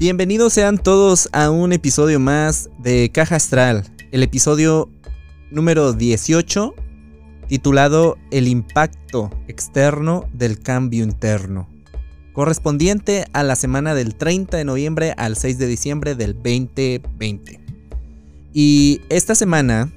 Bienvenidos sean todos a un episodio más de Caja Astral, el episodio número 18, titulado El impacto externo del cambio interno, correspondiente a la semana del 30 de noviembre al 6 de diciembre del 2020. Y esta semana,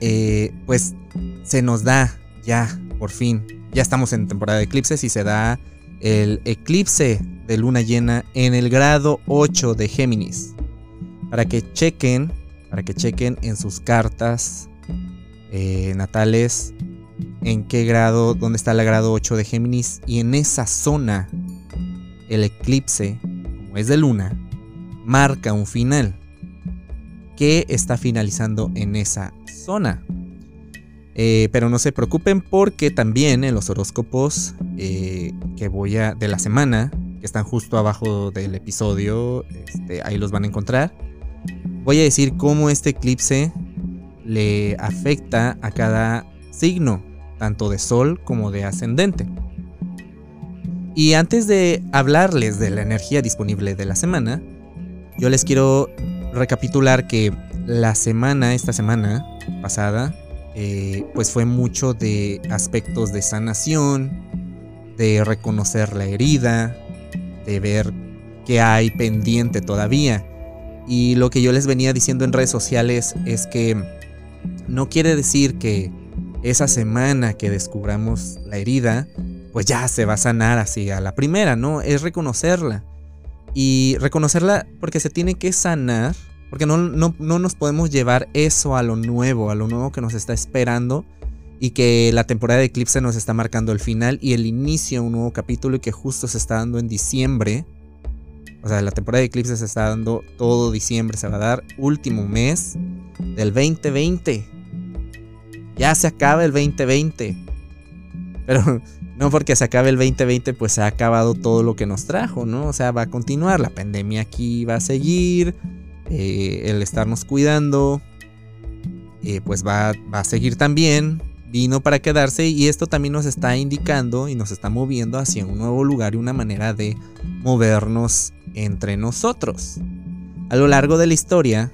eh, pues se nos da ya, por fin, ya estamos en temporada de eclipses y se da el eclipse de luna llena en el grado 8 de Géminis. Para que chequen, para que chequen en sus cartas eh, natales en qué grado, dónde está el grado 8 de Géminis y en esa zona el eclipse, como es de luna, marca un final. ¿Qué está finalizando en esa zona? Eh, pero no se preocupen porque también en los horóscopos eh, que voy a de la semana, que están justo abajo del episodio, este, ahí los van a encontrar. Voy a decir cómo este eclipse le afecta a cada signo, tanto de sol como de ascendente. Y antes de hablarles de la energía disponible de la semana, yo les quiero recapitular que la semana, esta semana pasada, eh, pues fue mucho de aspectos de sanación, de reconocer la herida, de ver qué hay pendiente todavía. Y lo que yo les venía diciendo en redes sociales es que no quiere decir que esa semana que descubramos la herida, pues ya se va a sanar así a la primera, ¿no? Es reconocerla. Y reconocerla porque se tiene que sanar porque no, no, nos podemos llevar eso a lo nuevo, a lo nuevo que nos está esperando y que la temporada de Eclipse nos está marcando el final y el inicio de un nuevo capítulo y que justo se está dando en diciembre. O sea, la temporada de Eclipse se está dando todo diciembre, se va a dar último mes del 2020. Ya se acaba el 2020. Pero no porque se acabe el 2020, pues se ha acabado todo lo que nos trajo, ¿no? O sea, va a continuar, la pandemia aquí va a seguir, eh, el estarnos cuidando, eh, pues va, va, a seguir también, vino para quedarse y esto también nos está indicando y nos está moviendo hacia un nuevo lugar y una manera de movernos entre nosotros. A lo largo de la historia,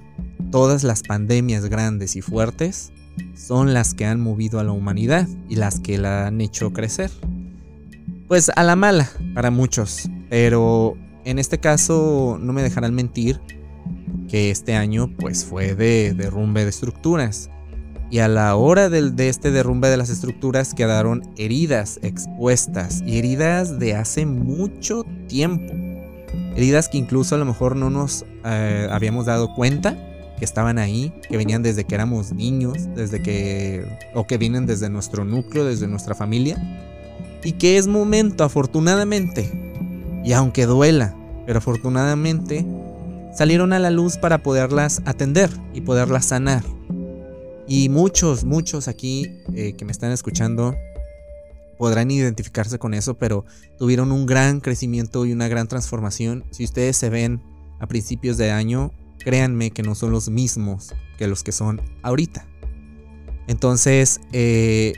todas las pandemias grandes y fuertes son las que han movido a la humanidad y las que la han hecho crecer. Pues a la mala para muchos, pero en este caso no me dejarán mentir, que este año pues fue de derrumbe de estructuras. Y a la hora del, de este derrumbe de las estructuras quedaron heridas expuestas y heridas de hace mucho tiempo. Heridas que incluso a lo mejor no nos eh, habíamos dado cuenta que estaban ahí, que venían desde que éramos niños, desde que o que vienen desde nuestro núcleo, desde nuestra familia y que es momento afortunadamente y aunque duela, pero afortunadamente salieron a la luz para poderlas atender y poderlas sanar. Y muchos, muchos aquí eh, que me están escuchando podrán identificarse con eso, pero tuvieron un gran crecimiento y una gran transformación. Si ustedes se ven a principios de año, créanme que no son los mismos que los que son ahorita. Entonces, eh,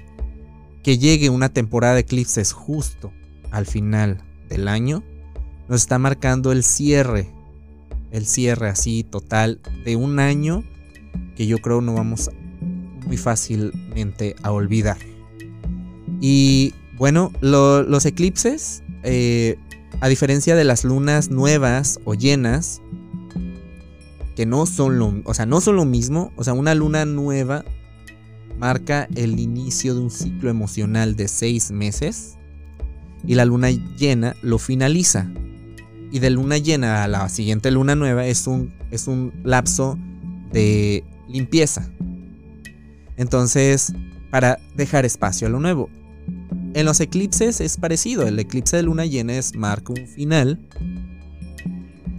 que llegue una temporada de eclipses justo al final del año, nos está marcando el cierre el cierre así total de un año que yo creo no vamos muy fácilmente a olvidar. Y bueno, los eclipses, eh, a diferencia de las lunas nuevas o llenas, que no son lo, o sea, no son lo mismo, o sea, una luna nueva marca el inicio de un ciclo emocional de seis meses y la luna llena lo finaliza y de luna llena a la siguiente luna nueva es un, es un lapso de limpieza. Entonces, para dejar espacio a lo nuevo. En los eclipses es parecido, el eclipse de luna llena es marca un final.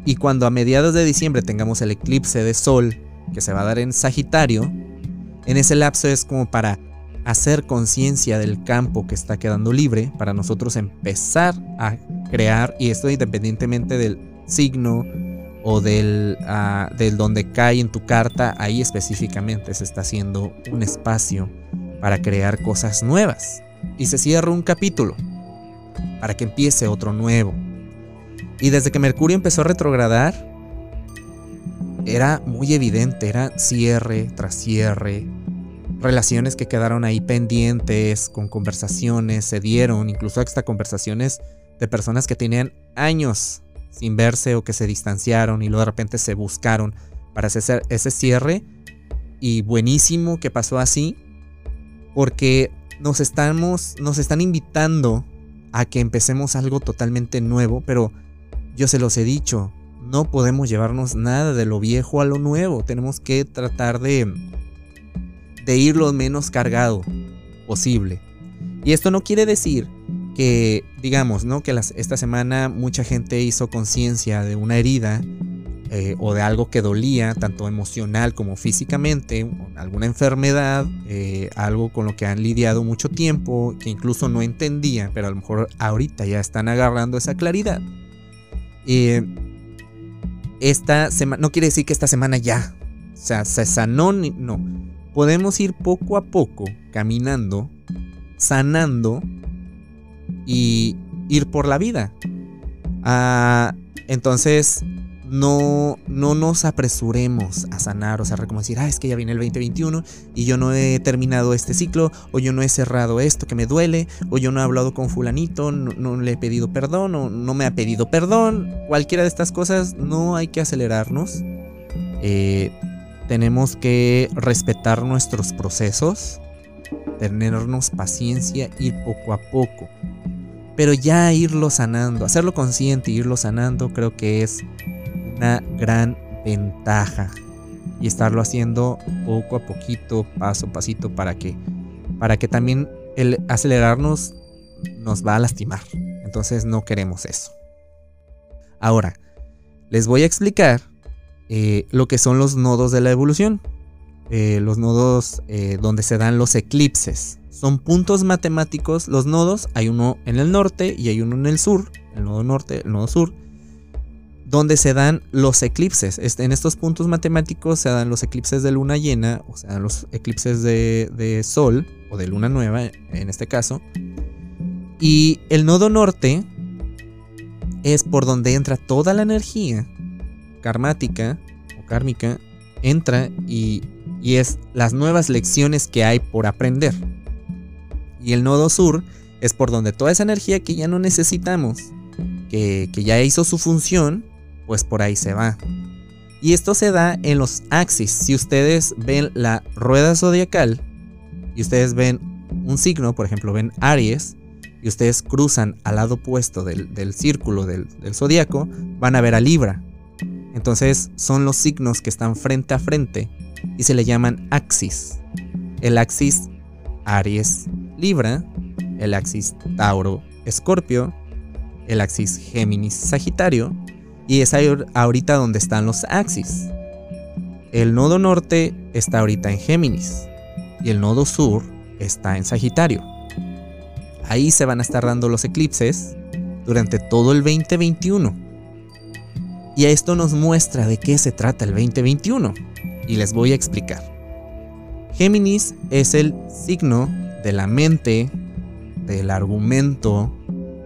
Y cuando a mediados de diciembre tengamos el eclipse de sol que se va a dar en Sagitario, en ese lapso es como para hacer conciencia del campo que está quedando libre, para nosotros empezar a crear, y esto independientemente del signo o del, ah, del donde cae en tu carta, ahí específicamente se está haciendo un espacio para crear cosas nuevas. Y se cierra un capítulo para que empiece otro nuevo. Y desde que Mercurio empezó a retrogradar, era muy evidente, era cierre tras cierre, relaciones que quedaron ahí pendientes, con conversaciones, se dieron, incluso hasta conversaciones de personas que tenían años sin verse o que se distanciaron y luego de repente se buscaron para hacer ese cierre. Y buenísimo que pasó así, porque nos estamos, nos están invitando a que empecemos algo totalmente nuevo, pero yo se los he dicho, no podemos llevarnos nada de lo viejo a lo nuevo, tenemos que tratar de, de ir lo menos cargado posible. Y esto no quiere decir que, digamos, ¿no? Que esta semana mucha gente hizo conciencia de una herida eh, o de algo que dolía, tanto emocional como físicamente, alguna enfermedad, eh, algo con lo que han lidiado mucho tiempo, que incluso no entendían, pero a lo mejor ahorita ya están agarrando esa claridad. Esta semana, no quiere decir que esta semana ya, o sea, se sanó, no. Podemos ir poco a poco caminando, sanando y ir por la vida. Ah, entonces, no, no nos apresuremos a sanar, o sea, como decir, ah, es que ya viene el 2021 y yo no he terminado este ciclo, o yo no he cerrado esto que me duele, o yo no he hablado con fulanito, no, le he pedido perdón, o no me ha pedido perdón. Cualquiera de estas cosas, no hay que acelerarnos. Eh, tenemos que respetar nuestros procesos, tenernos paciencia, ir poco a poco. Pero ya irlo sanando, hacerlo consciente, irlo sanando, creo que es una gran ventaja. Y estarlo haciendo poco a poquito, paso a pasito, para que, para que también el acelerarnos nos va a lastimar. Entonces no queremos eso. Ahora, les voy a explicar eh, lo que son los nodos de la evolución. Eh, los nodos eh, donde se dan los eclipses. Son puntos matemáticos. Los nodos, hay uno en el norte y hay uno en el sur. El nodo norte, el nodo sur donde se dan los eclipses. En estos puntos matemáticos se dan los eclipses de luna llena, o sea, los eclipses de, sol o de luna nueva en este caso. Y el nodo norte es por donde entra toda la energía karmática o kármica, entra y, y es las nuevas lecciones que hay por aprender. Y el nodo sur es por donde toda esa energía que ya no necesitamos, que, que ya hizo su función, pues por ahí se va. Y esto se da en los axis. Si ustedes ven la rueda zodiacal y ustedes ven un signo, por ejemplo, ven Aries, y ustedes cruzan al lado opuesto del, círculo del, del zodiaco, van a ver a Libra. Entonces son los signos que están frente a frente y se le llaman axis. El axis Aries Libra, el axis Tauro Escorpio, el axis Géminis Sagitario y es ahorita donde están los axis. El nodo norte está ahorita en Géminis y el nodo sur está en Sagitario. Ahí se van a estar dando los eclipses durante todo el 2021. Y esto nos muestra de qué se trata el 2021. Y les voy a explicar. Géminis es el signo de la mente, del argumento,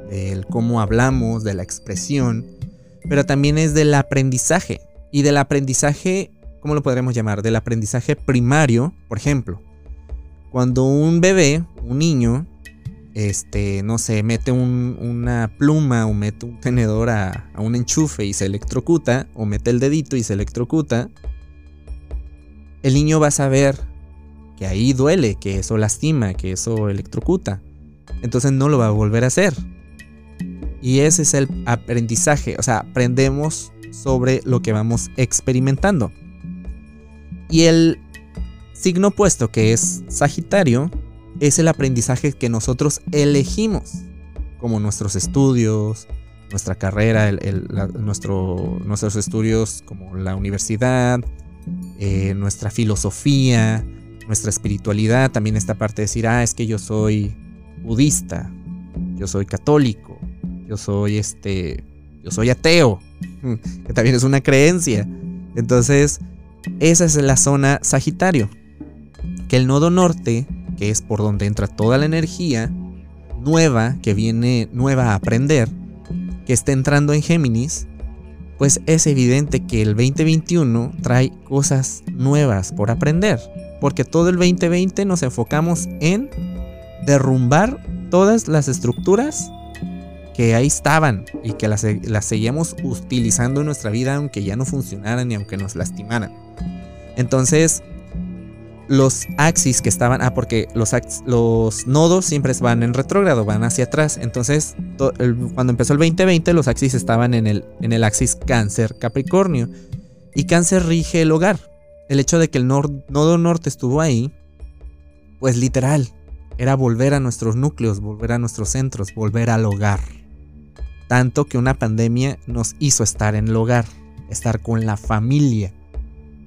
del cómo hablamos, de la expresión pero también es del aprendizaje. Y del aprendizaje, ¿cómo lo podremos llamar? Del aprendizaje primario, por ejemplo. Cuando un bebé, un niño, este, no sé, mete una pluma o mete un tenedor a, a un enchufe y se electrocuta, o mete el dedito y se electrocuta, el niño va a saber que ahí duele, que eso lastima, que eso electrocuta. Entonces no lo va a volver a hacer. Y ese es el aprendizaje, o sea, aprendemos sobre lo que vamos experimentando. Y el signo opuesto, que es Sagitario, es el aprendizaje que nosotros elegimos, como nuestros estudios, nuestra carrera, nuestro, nuestros estudios como la universidad, eh, nuestra filosofía, nuestra espiritualidad, también esta parte de decir, ah, es que yo soy budista, yo soy católico, yo soy este, yo soy ateo, que también es una creencia. Entonces, esa es la zona Sagitario. Que el nodo norte, que es por donde entra toda la energía nueva, que viene nueva a aprender, que está entrando en Géminis, pues es evidente que el 2021 trae cosas nuevas por aprender. Porque todo el 2020 nos enfocamos en derrumbar todas las estructuras que ahí estaban y que las, las seguíamos utilizando en nuestra vida aunque ya no funcionaran y aunque nos lastimaran. Entonces, los axis que estaban, ah, porque los, los nodos siempre van en retrógrado, van hacia atrás. Entonces, cuando empezó el 2020, los axis estaban en el, en el axis cáncer Capricornio. Y cáncer rige el hogar. El hecho de que el nodo norte estuvo ahí, pues literal, era volver a nuestros núcleos, volver a nuestros centros, volver al hogar. Tanto que una pandemia nos hizo estar en el hogar, estar con la familia,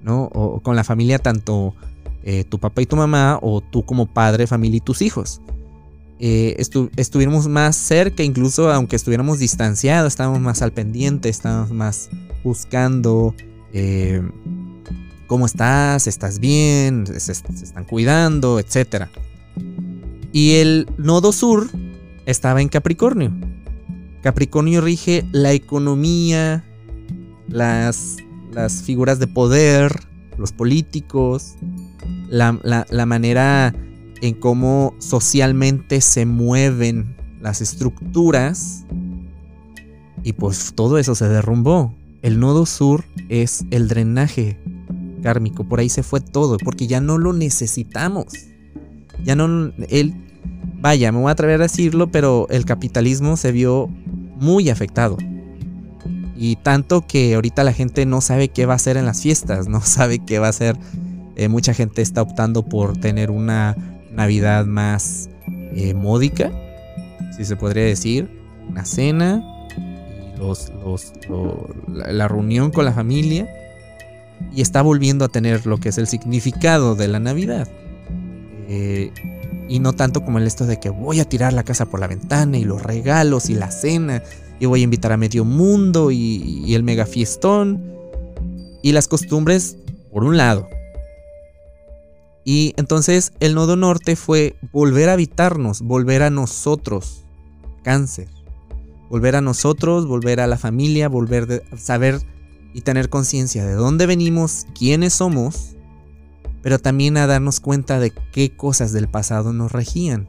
¿no? O con la familia tanto eh, tu papá y tu mamá o tú como padre, familia y tus hijos. Eh, estuvimos más cerca, incluso aunque estuviéramos distanciados, estábamos más al pendiente, estábamos más buscando eh, cómo estás, estás bien, se, están cuidando, etc. Y el nodo sur estaba en Capricornio. Capricornio rige la economía, las, las figuras de poder, los políticos, la, manera en cómo socialmente se mueven las estructuras. Y pues todo eso se derrumbó. El nodo sur es el drenaje kármico. Por ahí se fue todo. Porque ya no lo necesitamos. Ya no. Él. Vaya, me voy a atrever a decirlo, pero el capitalismo se vio muy afectado. Y tanto que ahorita la gente no sabe qué va a hacer en las fiestas, no sabe qué va a hacer eh, mucha gente está optando por tener una Navidad más eh, módica, si se podría decir. Una cena, y los, la, reunión con la familia. Y está volviendo a tener lo que es el significado de la Navidad. Eh, y no tanto como el esto de que voy a tirar la casa por la ventana y los regalos y la cena. Y voy a invitar a medio mundo y, y el mega fiestón. Y las costumbres, por un lado. Y entonces el nodo norte fue volver a habitarnos, volver a nosotros, cáncer. Volver a nosotros, volver a la familia, volver a saber y tener conciencia de dónde venimos, quiénes somos, pero también a darnos cuenta de qué cosas del pasado nos regían.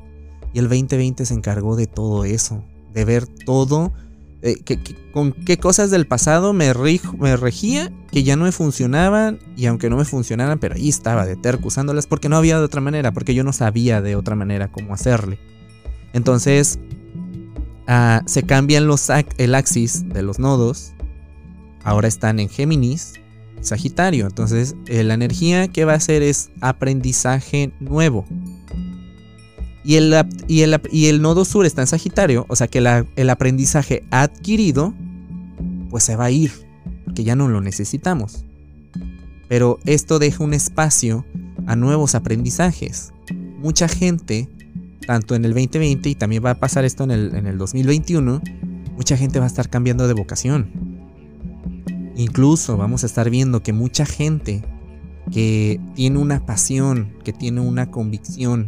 Y el 2020 se encargó de todo eso, de ver todo eh, con qué cosas del pasado me, regía que ya no me funcionaban y aunque no me funcionaran, pero ahí estaba de terco usándolas porque no había de otra manera, porque yo no sabía de otra manera cómo hacerle. Entonces ah, se cambian los el axis de los nodos, ahora están en Géminis, Sagitario. Entonces eh, la energía que va a hacer es aprendizaje nuevo. Y el, nodo sur está en Sagitario, o sea que el aprendizaje adquirido, pues se va a ir, porque ya no lo necesitamos. Pero esto deja un espacio a nuevos aprendizajes. Mucha gente, tanto en el 2020 y también va a pasar esto en el, en el 2021, mucha gente va a estar cambiando de vocación. Incluso vamos a estar viendo que mucha gente que tiene una pasión, que tiene una convicción,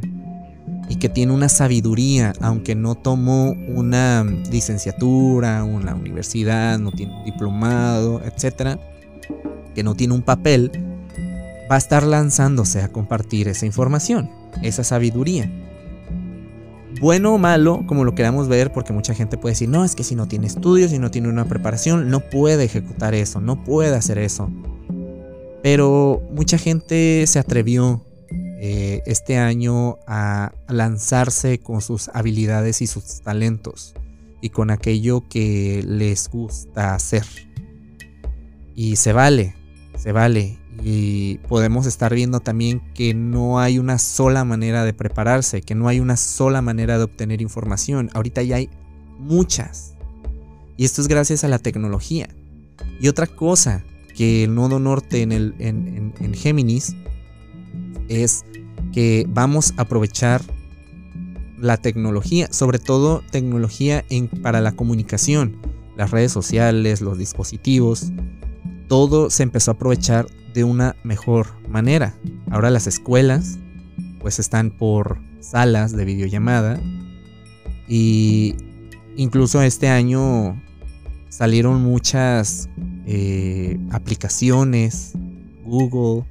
y que tiene una sabiduría, aunque no tomó una licenciatura, una universidad, no tiene un diplomado, etcétera, que no tiene un papel, va a estar lanzándose a compartir esa información, esa sabiduría. Bueno o malo, como lo queramos ver, porque mucha gente puede decir, no, es que si no tiene estudios, si no tiene una preparación, no puede ejecutar eso, no puede hacer eso. Pero mucha gente se atrevió eh, este año a lanzarse con sus habilidades y sus talentos y con aquello que les gusta hacer. Y se vale, se vale. Y podemos estar viendo también que no hay una sola manera de prepararse, que no hay una sola manera de obtener información. Ahorita ya hay muchas. Y esto es gracias a la tecnología. Y otra cosa que el nodo norte en, el, en Géminis es que vamos a aprovechar la tecnología, sobre todo tecnología en, para la comunicación, las redes sociales, los dispositivos, todo se empezó a aprovechar de una mejor manera. Ahora las escuelas pues están por salas de videollamada y incluso este año salieron muchas eh, aplicaciones, Google,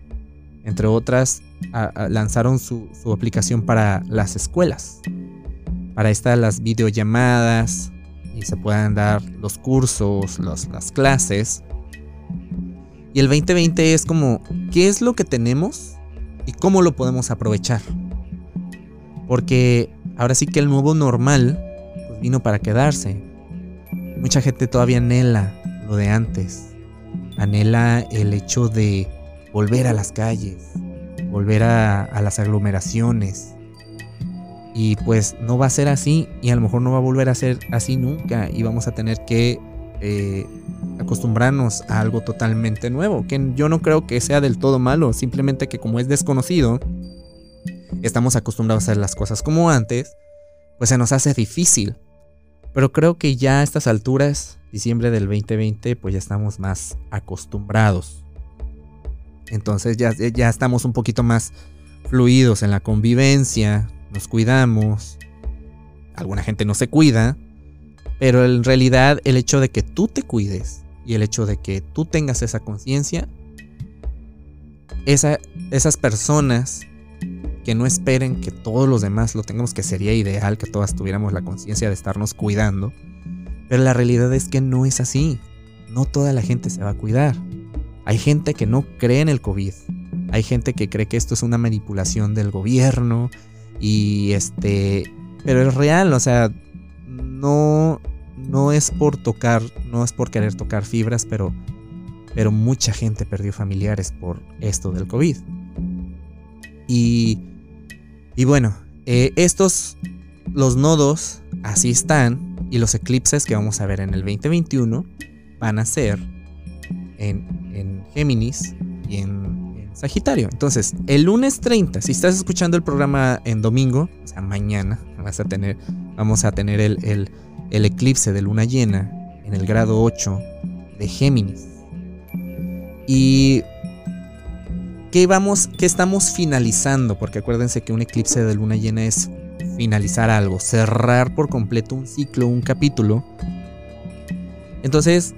entre otras, lanzaron su, aplicación para las escuelas. Para estas las videollamadas y se puedan dar los cursos, las clases. Y el 2020 es como, ¿qué es lo que tenemos y cómo lo podemos aprovechar? Porque ahora sí que el nuevo normal pues, vino para quedarse. Mucha gente todavía anhela lo de antes. Anhela el hecho de volver a las calles, volver a, las aglomeraciones. Y pues no va a ser así y a lo mejor no va a volver a ser así nunca y vamos a tener que eh, acostumbrarnos a algo totalmente nuevo, que yo no creo que sea del todo malo, simplemente que como es desconocido, estamos acostumbrados a hacer las cosas como antes, pues se nos hace difícil. Pero creo que ya a estas alturas, diciembre del 2020, pues ya estamos más acostumbrados. Entonces ya, ya estamos un poquito más fluidos en la convivencia, nos cuidamos. Alguna gente no se cuida, pero en realidad el hecho de que tú te cuides y el hecho de que tú tengas esa conciencia, esa, esas personas que no esperen que todos los demás lo tengamos, que sería ideal que todas tuviéramos la conciencia de estarnos cuidando, pero la realidad es que no es así. No toda la gente se va a cuidar. Hay gente que no cree en el COVID. Hay gente que cree que esto es una manipulación del gobierno y este, pero es real, o sea, no no es por tocar, no es por querer tocar fibras, pero pero mucha gente perdió familiares por esto del COVID. Y y bueno, eh, estos, los nodos, así están. Y los eclipses que vamos a ver en el 2021 van a ser en, en Géminis y en, Sagitario. Entonces, el lunes 30, si estás escuchando el programa en domingo, o sea, mañana, vas a tener, vamos a tener el, el, el eclipse de luna llena en el grado 8 de Géminis. Y ¿Qué, vamos, ¿Qué estamos finalizando? Porque acuérdense que un eclipse de luna llena es finalizar algo, cerrar por completo un ciclo, un capítulo. Entonces,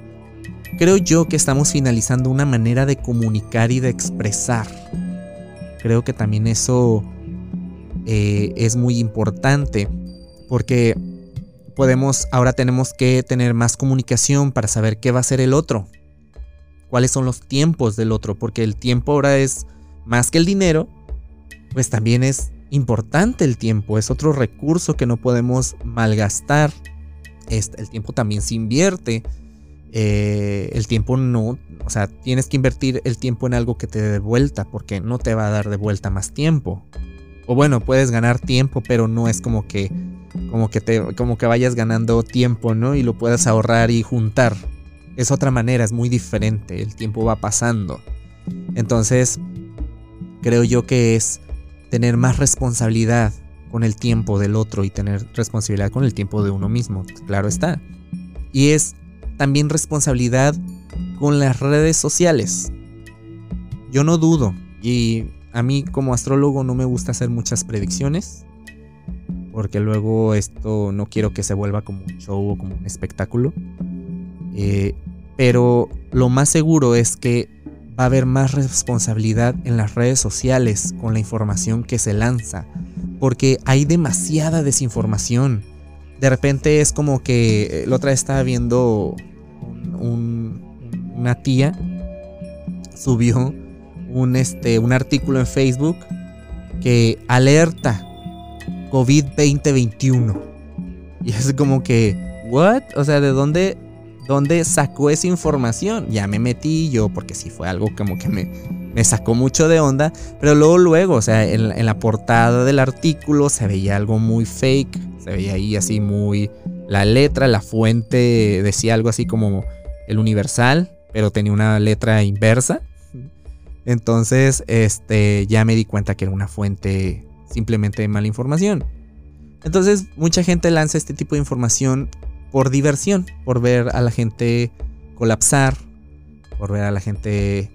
creo yo que estamos finalizando una manera de comunicar y de expresar. Creo que también eso eh, es muy importante porque podemos, ahora tenemos que tener más comunicación para saber qué va a ser el otro cuáles son los tiempos del otro, porque el tiempo ahora es más que el dinero, pues también es importante el tiempo, es otro recurso que no podemos malgastar. el tiempo también se invierte. Eh, el tiempo no, o sea, tienes que invertir el tiempo en algo que te dé vuelta, porque no te va a dar de vuelta más tiempo. O bueno, puedes ganar tiempo, pero no es como que, como que te, como que vayas ganando tiempo, ¿no? Y lo puedas ahorrar y juntar es otra manera, es muy diferente, el tiempo va pasando. Entonces, creo yo que es tener más responsabilidad con el tiempo del otro y tener responsabilidad con el tiempo de uno mismo, claro está. Y es también responsabilidad con las redes sociales. Yo no dudo, y a mí como astrólogo no me gusta hacer muchas predicciones, porque luego esto no quiero que se vuelva como un show o como un espectáculo. Eh, pero lo más seguro es que va a haber más responsabilidad en las redes sociales con la información que se lanza, porque hay demasiada desinformación. De repente es como que la otra vez estaba viendo una tía subió un, este, un artículo en Facebook que alerta COVID 2021. Y es como que, ¿what? O sea, ¿de dónde, dónde sacó esa información. Ya me metí yo, porque sí fue algo como que me, me sacó mucho de onda. Pero luego, luego, o sea, en, la portada del artículo se veía algo muy fake. Se veía ahí así muy. La letra, la fuente decía algo así como el universal, pero tenía una letra inversa. Entonces, este, ya me di cuenta que era una fuente simplemente mala información. Entonces, mucha gente lanza este tipo de información por diversión, por ver a la gente colapsar, por ver a la gente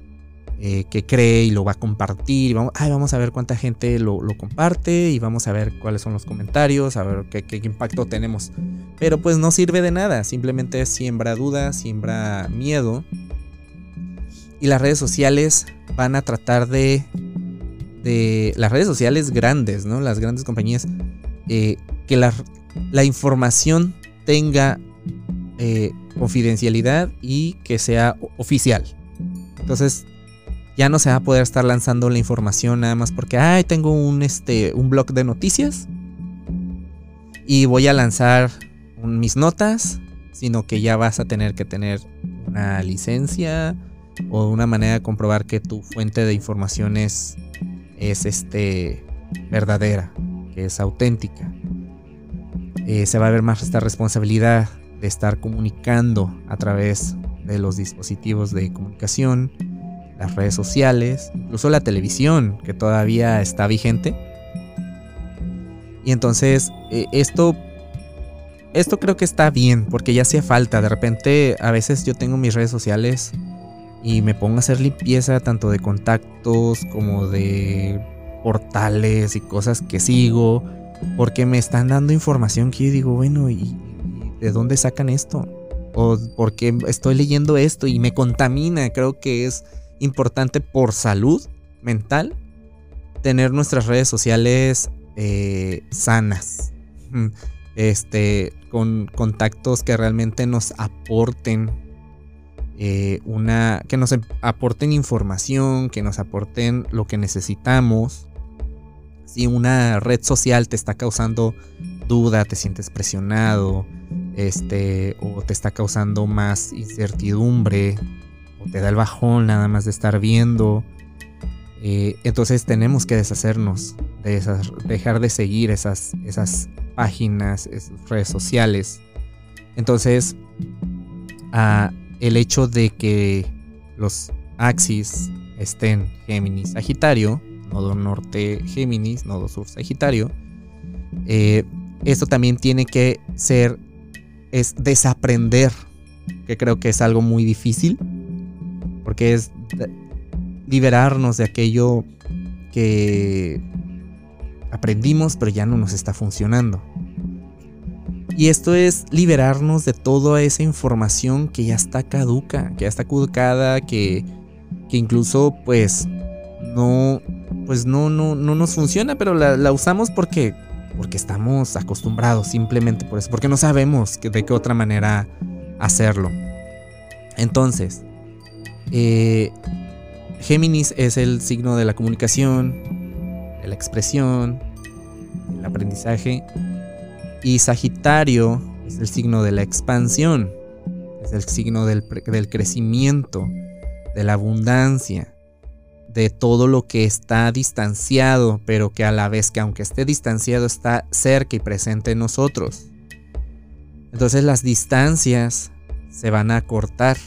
eh, que cree y lo va a compartir. vamos, vamos a ver cuánta gente lo, comparte y vamos a ver cuáles son los comentarios, a ver qué, impacto tenemos. Pero pues no sirve de nada, simplemente siembra dudas, siembra miedo. Y las redes sociales van a tratar de... de las redes sociales grandes, ¿no? Las grandes compañías. Eh, que la, información tenga eh, confidencialidad y que sea oficial. Entonces ya no se va a poder estar lanzando la información nada más porque, ay, tengo un, este, un blog de noticias y voy a lanzar mis notas, sino que ya vas a tener que tener una licencia o una manera de comprobar que tu fuente de información es, es este, verdadera, que es auténtica. Eh, se va a ver más esta responsabilidad de estar comunicando a través de los dispositivos de comunicación las redes sociales, incluso la televisión, que todavía está vigente. Y entonces, eh, esto, esto creo que está bien, porque ya hacía falta. De repente, a veces yo tengo mis redes sociales y me pongo a hacer limpieza tanto de contactos como de portales y cosas que sigo, porque me están dando información que yo digo, bueno, ¿y de dónde sacan esto? O porque estoy leyendo esto y me contamina. Creo que es importante por salud mental tener nuestras redes sociales eh, sanas. Este, con contactos que realmente nos aporten eh, una. que nos aporten información, que nos aporten lo que necesitamos. Si una red social te está causando duda, te sientes presionado, este, o te está causando más incertidumbre, te da el bajón nada más de estar viendo. Eh, entonces tenemos que deshacernos de esas, dejar de seguir esas, esas páginas, esas redes sociales. Entonces, el hecho de que los axis estén Géminis Sagitario, nodo norte Géminis, nodo sur Sagitario, eh, esto también tiene que ser, es desaprender, que creo que es algo muy difícil porque es liberarnos de aquello que aprendimos pero ya no nos está funcionando. Y esto es liberarnos de toda esa información que ya está caduca, que ya está caducada, que, que incluso pues no, pues no, no, no nos funciona, pero la, usamos porque, porque estamos acostumbrados, simplemente por eso, porque no sabemos de qué otra manera hacerlo. Entonces, eh, Géminis es el signo de la comunicación, de la expresión, del aprendizaje. Y Sagitario es el signo de la expansión, es el signo del, crecimiento, de la abundancia, de todo lo que está distanciado, pero que a la vez que aunque esté distanciado está cerca y presente en nosotros. Entonces las distancias se van a cortar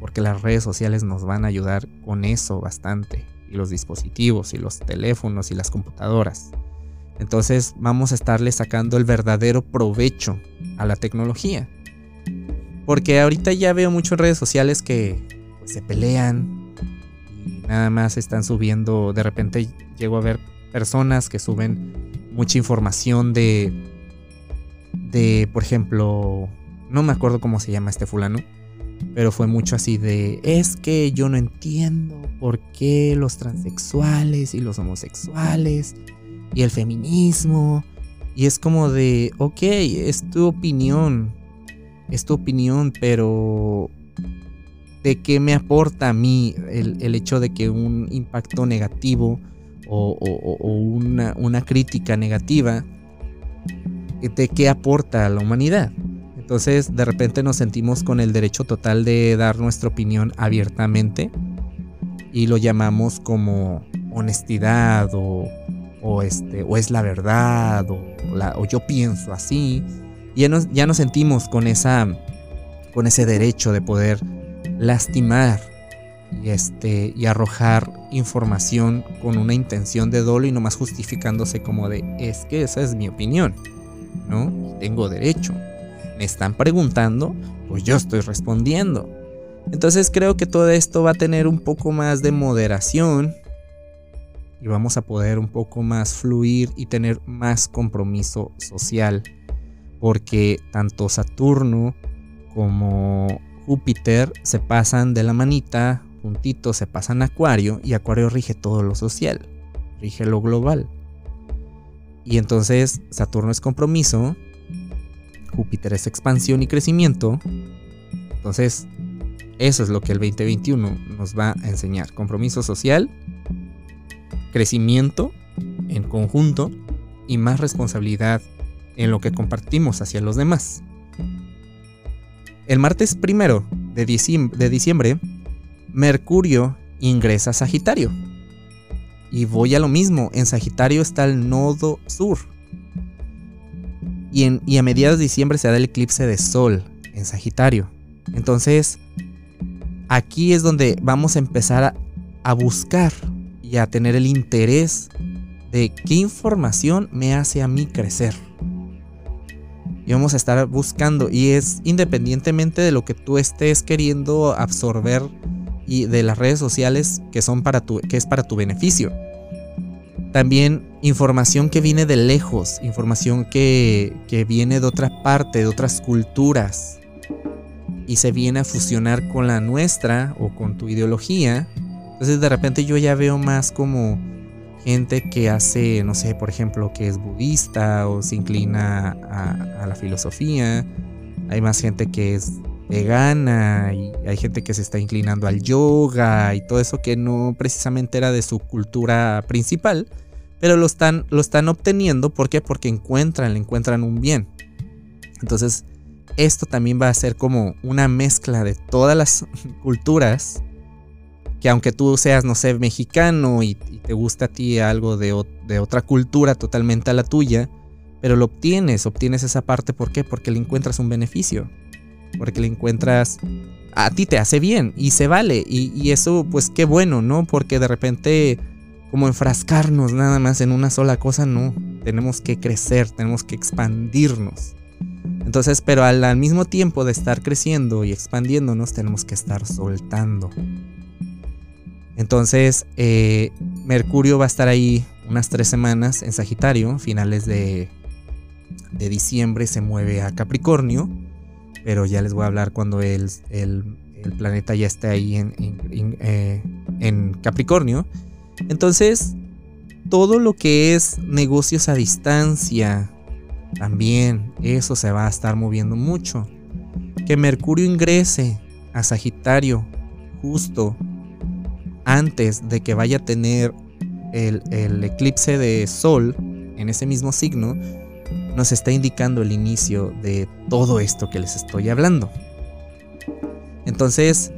porque las redes sociales nos van a ayudar con eso bastante, y los dispositivos, y los teléfonos, y las computadoras. Entonces vamos a estarle sacando el verdadero provecho a la tecnología. Porque ahorita ya veo muchas redes sociales que pues, se pelean y nada más están subiendo, de repente llego a ver personas que suben mucha información de, de, por ejemplo, no me acuerdo cómo se llama este fulano, pero fue mucho así de, es que yo no entiendo por qué los transexuales y los homosexuales y el feminismo. Y es como de, ok, es tu opinión, es tu opinión, pero ¿de qué me aporta a mí el, hecho de que un impacto negativo o, una, una crítica negativa, de qué aporta a la humanidad? Entonces de repente nos sentimos con el derecho total de dar nuestra opinión abiertamente y lo llamamos como honestidad o, este, o es la verdad o, o yo pienso así. Y ya nos sentimos con, esa, con ese derecho de poder lastimar y, este, y arrojar información con una intención de dolo y nomás justificándose como de es que esa es mi opinión, ¿no? tengo derecho me están preguntando, pues yo estoy respondiendo. Entonces creo que todo esto va a tener un poco más de moderación y vamos a poder un poco más fluir y tener más compromiso social. Porque tanto Saturno como Júpiter se pasan de la manita, juntitos se pasan a Acuario y Acuario rige todo lo social, rige lo global. Y entonces Saturno es compromiso, Júpiter es expansión y crecimiento. Entonces, eso es lo que el 2021 nos va a enseñar. Compromiso social, crecimiento en conjunto y más responsabilidad en lo que compartimos hacia los demás. El martes primero de diciembre, Mercurio ingresa a Sagitario. Y voy a lo mismo, en Sagitario está el nodo sur. Y, en, y a mediados de diciembre se da el eclipse de Sol en Sagitario. Entonces, aquí es donde vamos a empezar a, a buscar y a tener el interés de qué información me hace a mí crecer. Y vamos a estar buscando y es independientemente de lo que tú estés queriendo absorber y de las redes sociales que son para tu que es para tu beneficio. También información que viene de lejos, información que, que viene de otra parte, de otras culturas y se viene a fusionar con la nuestra o con tu ideología entonces de repente yo ya veo más como gente que hace, no sé, por ejemplo, que es budista o se inclina a, la filosofía. Hay más gente que es vegana y hay gente que se está inclinando al yoga y todo eso que no precisamente era de su cultura principal, pero lo están, lo están obteniendo. ¿Por qué? Porque encuentran, le encuentran un bien. Entonces, esto también va a ser como una mezcla de todas las culturas que aunque tú seas, no sé, mexicano y, te gusta a ti algo de, otra cultura totalmente a la tuya, pero lo obtienes, obtienes esa parte, ¿por qué? Porque le encuentras un beneficio, porque le encuentras, a ti te hace bien y se vale, y, eso pues qué bueno, ¿no? Porque de repente como enfrascarnos nada más en una sola cosa, no, tenemos que crecer, tenemos que expandirnos. Entonces, pero al mismo tiempo de estar creciendo y expandiéndonos, tenemos que estar soltando. Entonces, eh, Mercurio va a estar ahí unas tres semanas en Sagitario, finales de, diciembre se mueve a Capricornio, pero ya les voy a hablar cuando el, planeta ya esté ahí en, eh, en Capricornio. Entonces, todo lo que es negocios a distancia, también eso se va a estar moviendo mucho. Que Mercurio ingrese a Sagitario justo antes de que vaya a tener el, eclipse de Sol en ese mismo signo, nos está indicando el inicio de todo esto que les estoy hablando. Entonces,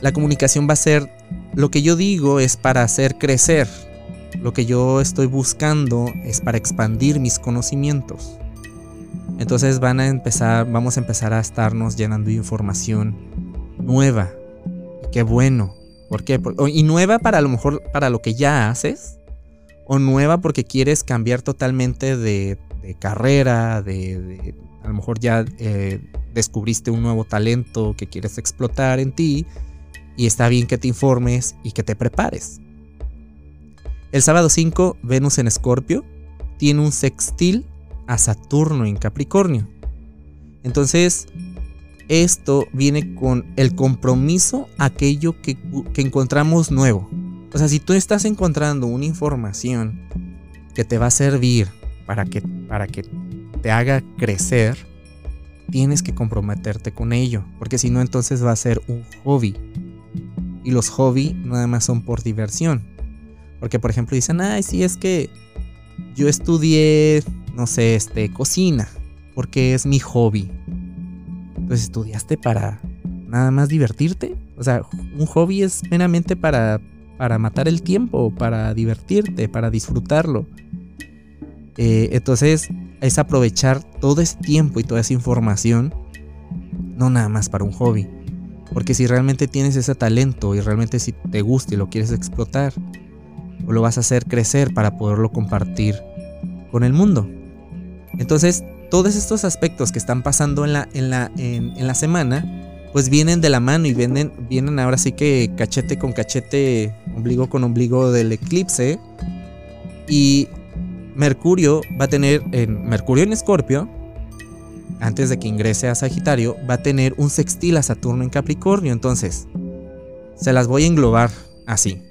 la comunicación va a ser, lo que yo digo es para hacer crecer, lo que yo estoy buscando es para expandir mis conocimientos. Entonces van a empezar, vamos a empezar a estarnos llenando de información nueva. qué bueno, ¿Por qué? y nueva para lo mejor para lo que ya haces. O nueva porque quieres cambiar totalmente de, carrera, de, a lo mejor ya eh, descubriste un nuevo talento que quieres explotar en ti. Y está bien que te informes y que te prepares. El sábado 5, Venus en Escorpio tiene un sextil a Saturno en Capricornio. Entonces, esto viene con el compromiso, aquello que, encontramos nuevo. O sea, si tú estás encontrando una información que te va a servir para que, para que te haga crecer, tienes que comprometerte con ello. Porque si no, entonces va a ser un hobby. Y los hobby nada más son por diversión. Porque, por ejemplo, dicen, ay, sí, es que yo estudié, no sé, este, cocina. Porque es mi hobby. Pues estudiaste para nada más divertirte. O sea, un hobby es meramente para, para matar el tiempo, para divertirte, para disfrutarlo. Eh, entonces es aprovechar todo ese tiempo y toda esa información, no nada más para un hobby. Porque si realmente tienes ese talento y realmente si te gusta y lo quieres explotar, pues lo vas a hacer crecer para poderlo compartir con el mundo. Entonces todos estos aspectos que están pasando en la, en la, en, la semana pues vienen de la mano y vienen, vienen ahora sí que cachete con cachete, ombligo con ombligo del eclipse. Y Mercurio va a tener en Mercurio en Escorpio, antes de que ingrese a Sagitario, va a tener un sextil a Saturno en Capricornio. Entonces, se las voy a englobar así.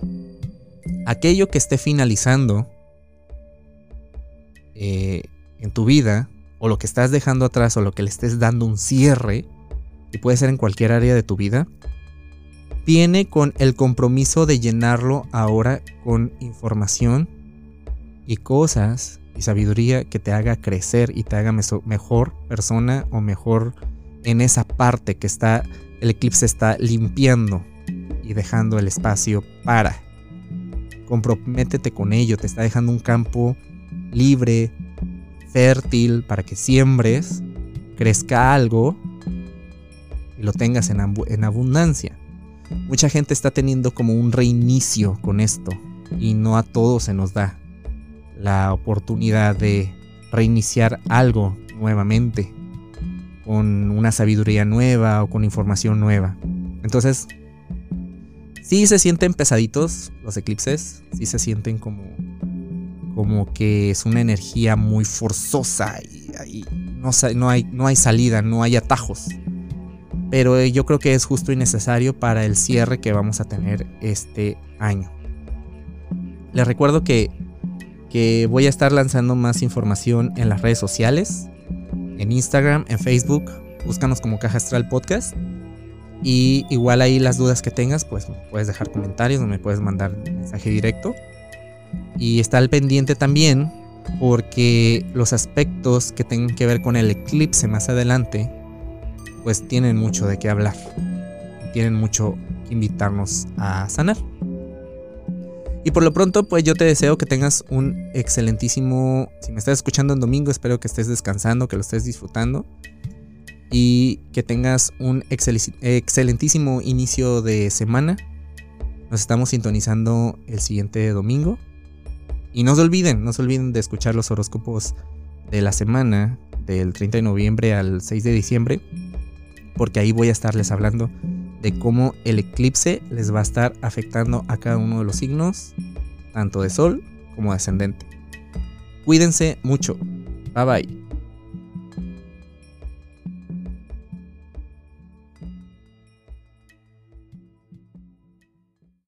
Aquello que esté finalizando eh, en tu vida, o lo que estás dejando atrás, o lo que le estés dando un cierre, y puede ser en cualquier área de tu vida, viene con el compromiso de llenarlo ahora con información y cosas y sabiduría que te haga crecer y te haga mejor persona o mejor en esa parte que está el eclipse está limpiando y dejando el espacio para. Comprométete con ello, te está dejando un campo libre, fértil para que siembres, crezca algo y lo tengas en, abundancia. Mucha gente está teniendo como un reinicio con esto y no a todos se nos da la oportunidad de reiniciar algo nuevamente con una sabiduría nueva o con información nueva. Entonces, sí se sienten pesaditos los eclipses, sí se sienten como como que es una energía muy forzosa y, no, hay, no hay salida, no hay atajos. Pero yo creo que es justo y necesario para el cierre que vamos a tener este año. Les recuerdo que que voy a estar lanzando más información en las redes sociales, en Instagram, en Facebook, búscanos como Caja Astral Podcast. Y igual ahí las dudas que tengas, pues puedes dejar comentarios o me puedes mandar mensaje directo. Y está al pendiente también porque los aspectos que tengan que ver con el eclipse más adelante, pues tienen mucho de qué hablar. Tienen mucho que invitarnos a sanar. Y por lo pronto, pues yo te deseo que tengas un excelentísimo, si me estás escuchando en domingo, espero que estés descansando, que lo estés disfrutando y que tengas un excelentísimo inicio de semana. Nos estamos sintonizando el siguiente domingo. Y no se olviden, no se olviden de escuchar los horóscopos de la semana del 30 de noviembre al 6 de diciembre, porque ahí voy a estarles hablando de cómo el eclipse les va a estar afectando a cada uno de los signos, tanto de sol como ascendente. Cuídense mucho. Bye bye.